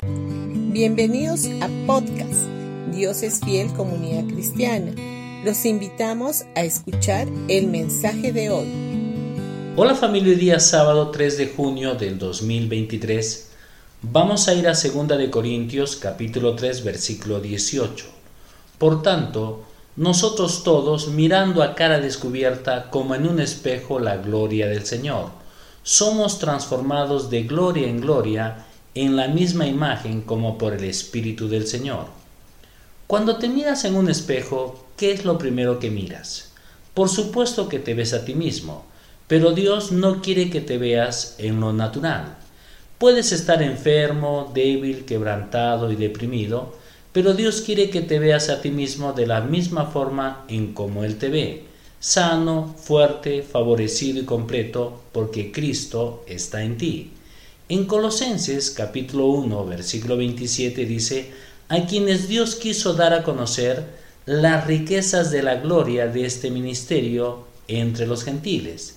Bienvenidos a podcast Dios es fiel comunidad cristiana. Los invitamos a escuchar el mensaje de hoy. Hola familia, día sábado 3 de junio del 2023 vamos a ir a 2 de Corintios capítulo 3 versículo 18. Por tanto, nosotros todos mirando a cara descubierta como en un espejo la gloria del Señor, somos transformados de gloria en gloria en la misma imagen como por el Espíritu del Señor cuando te miras en un espejo, ¿qué es lo primero que miras? Por supuesto que te ves a ti mismo, pero Dios no quiere que te veas en lo natural. Puedes estar enfermo, débil, quebrantado y deprimido, pero Dios quiere que te veas a ti mismo de la misma forma en como Él te ve, sano, fuerte, favorecido y completo, porque Cristo está en ti. En Colosenses capítulo 1, versículo 27 dice, a quienes Dios quiso dar a conocer las riquezas de la gloria de este ministerio entre los gentiles,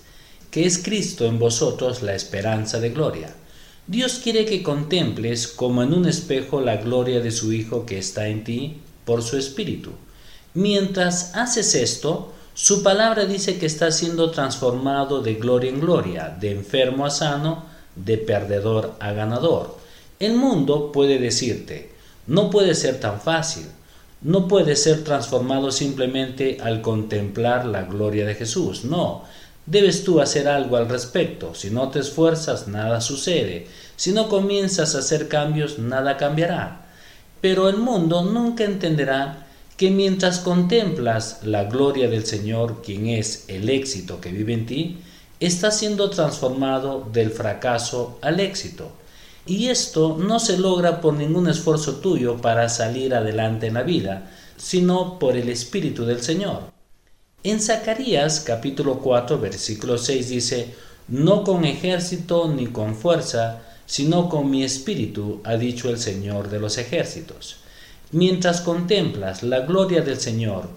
que es Cristo en vosotros la esperanza de gloria. Dios quiere que contemples como en un espejo la gloria de su Hijo que está en ti por su Espíritu. Mientras haces esto, su palabra dice que está siendo transformado de gloria en gloria, de enfermo a sano, de perdedor a ganador. El mundo puede decirte, no puede ser tan fácil. No puede ser transformado simplemente al contemplar la gloria de Jesús. No, debes tú hacer algo al respecto. Si no te esfuerzas, nada sucede. Si no comienzas a hacer cambios, nada cambiará. Pero el mundo nunca entenderá que mientras contemplas la gloria del Señor, quien es el éxito que vive en ti, está siendo transformado del fracaso al éxito. Y esto no se logra por ningún esfuerzo tuyo para salir adelante en la vida, sino por el Espíritu del Señor. En Zacarías capítulo 4 versículo 6 dice, No con ejército ni con fuerza, sino con mi espíritu, ha dicho el Señor de los ejércitos. Mientras contemplas la gloria del Señor,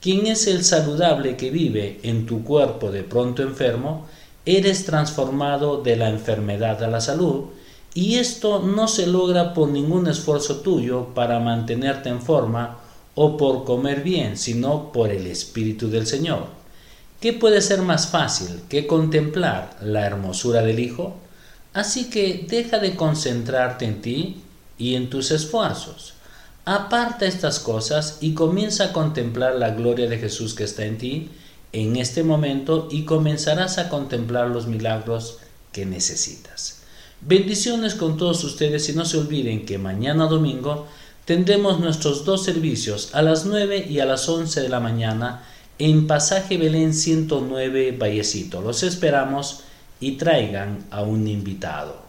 quien es el saludable que vive en tu cuerpo de pronto enfermo, eres transformado de la enfermedad a la salud, y esto no se logra por ningún esfuerzo tuyo para mantenerte en forma o por comer bien, sino por el Espíritu del Señor. ¿Qué puede ser más fácil que contemplar la hermosura del Hijo? Así que deja de concentrarte en ti y en tus esfuerzos. Aparta estas cosas y comienza a contemplar la gloria de Jesús que está en ti en este momento y comenzarás a contemplar los milagros que necesitas. Bendiciones con todos ustedes y no se olviden que mañana domingo tendremos nuestros dos servicios a las 9 y a las 11 de la mañana en Pasaje Belén 109 Vallecito. Los esperamos y traigan a un invitado.